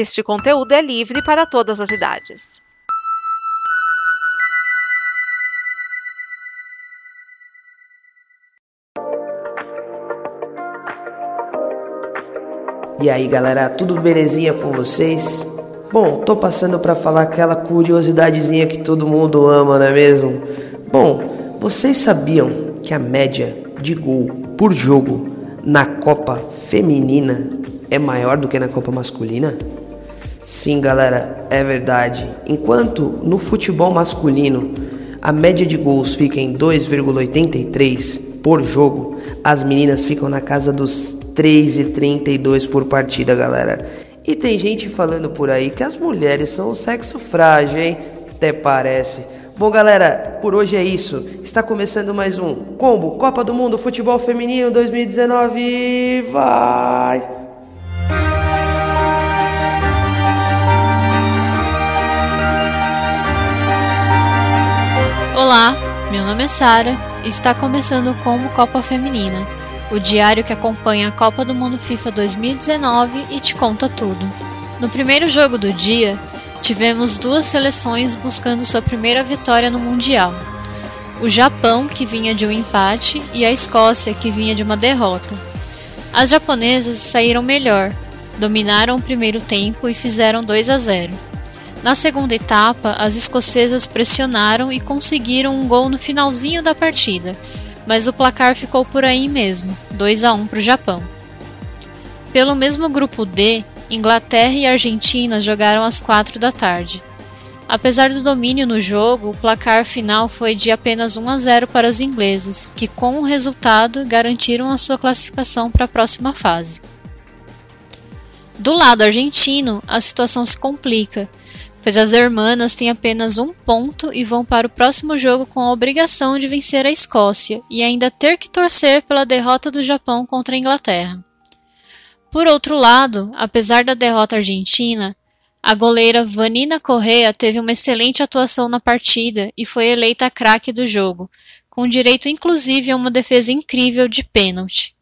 Este conteúdo é livre para todas as idades. E aí galera, tudo belezinha com vocês? Bom, tô passando para falar aquela curiosidadezinha que todo mundo ama, não é mesmo? Bom, vocês sabiam que a média de gol por jogo na Copa Feminina é maior do que na Copa Masculina? Sim, galera, é verdade. Enquanto no futebol masculino a média de gols fica em 2,83 por jogo, as meninas ficam na casa dos 3,32 por partida, galera. E tem gente falando por aí que as mulheres são o sexo frágil, hein? Até parece. Bom, galera, por hoje é isso. Está começando mais um Combo Copa do Mundo Futebol Feminino 2019. Vai! Olá, meu nome é Sara e está começando o Combo Copa Feminina, o diário que acompanha a Copa do Mundo FIFA 2019 e te conta tudo. No primeiro jogo do dia, tivemos duas seleções buscando sua primeira vitória no Mundial. O Japão, que vinha de um empate, e a Escócia, que vinha de uma derrota. As japonesas saíram melhor, dominaram o primeiro tempo e fizeram 2 a 0. Na segunda etapa, as escocesas pressionaram e conseguiram um gol no finalzinho da partida, mas o placar ficou por aí mesmo, 2 a 1 para o Japão. Pelo mesmo grupo D, Inglaterra e Argentina jogaram às 4 da tarde. Apesar do domínio no jogo, o placar final foi de apenas 1 a 0 para os ingleses, que com o resultado garantiram a sua classificação para a próxima fase. Do lado argentino, a situação se complica, pois as hermanas têm apenas um ponto e vão para o próximo jogo com a obrigação de vencer a Escócia e ainda ter que torcer pela derrota do Japão contra a Inglaterra. Por outro lado, apesar da derrota argentina, a goleira Vanina Correa teve uma excelente atuação na partida e foi eleita a craque do jogo, com direito inclusive a uma defesa incrível de pênalti.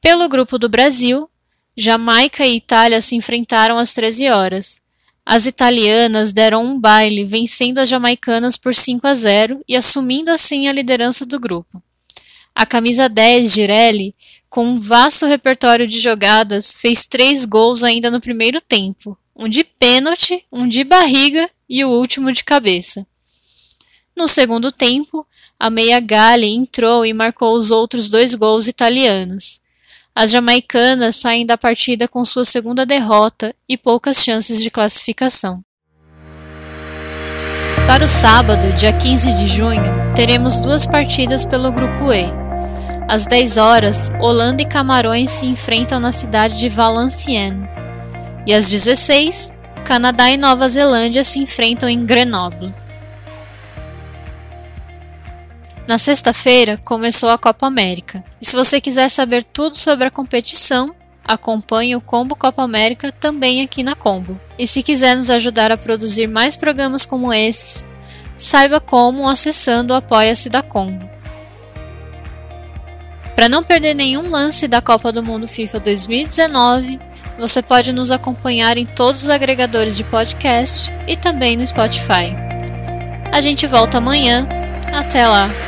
Pelo grupo do Brasil, Jamaica e Itália se enfrentaram às 13 horas. As italianas deram um baile, vencendo as jamaicanas por 5 a 0 e assumindo assim a liderança do grupo. A camisa 10, Girelli, com um vasto repertório de jogadas, fez três gols ainda no primeiro tempo, um de pênalti, um de barriga e o último de cabeça. No segundo tempo, a meia Gale entrou e marcou os outros dois gols italianos. As jamaicanas saem da partida com sua segunda derrota e poucas chances de classificação. Para o sábado, dia 15 de junho, teremos duas partidas pelo Grupo E. Às 10 horas, Holanda e Camarões se enfrentam na cidade de Valenciennes. E às 16, Canadá e Nova Zelândia se enfrentam em Grenoble. Na sexta-feira começou a Copa América. E se você quiser saber tudo sobre a competição, acompanhe o Combo Copa América também aqui na Combo. E se quiser nos ajudar a produzir mais programas como esses, saiba como acessando o Apoia-se da Combo. Para não perder nenhum lance da Copa do Mundo FIFA 2019, você pode nos acompanhar em todos os agregadores de podcast e também no Spotify. A gente volta amanhã. Até lá!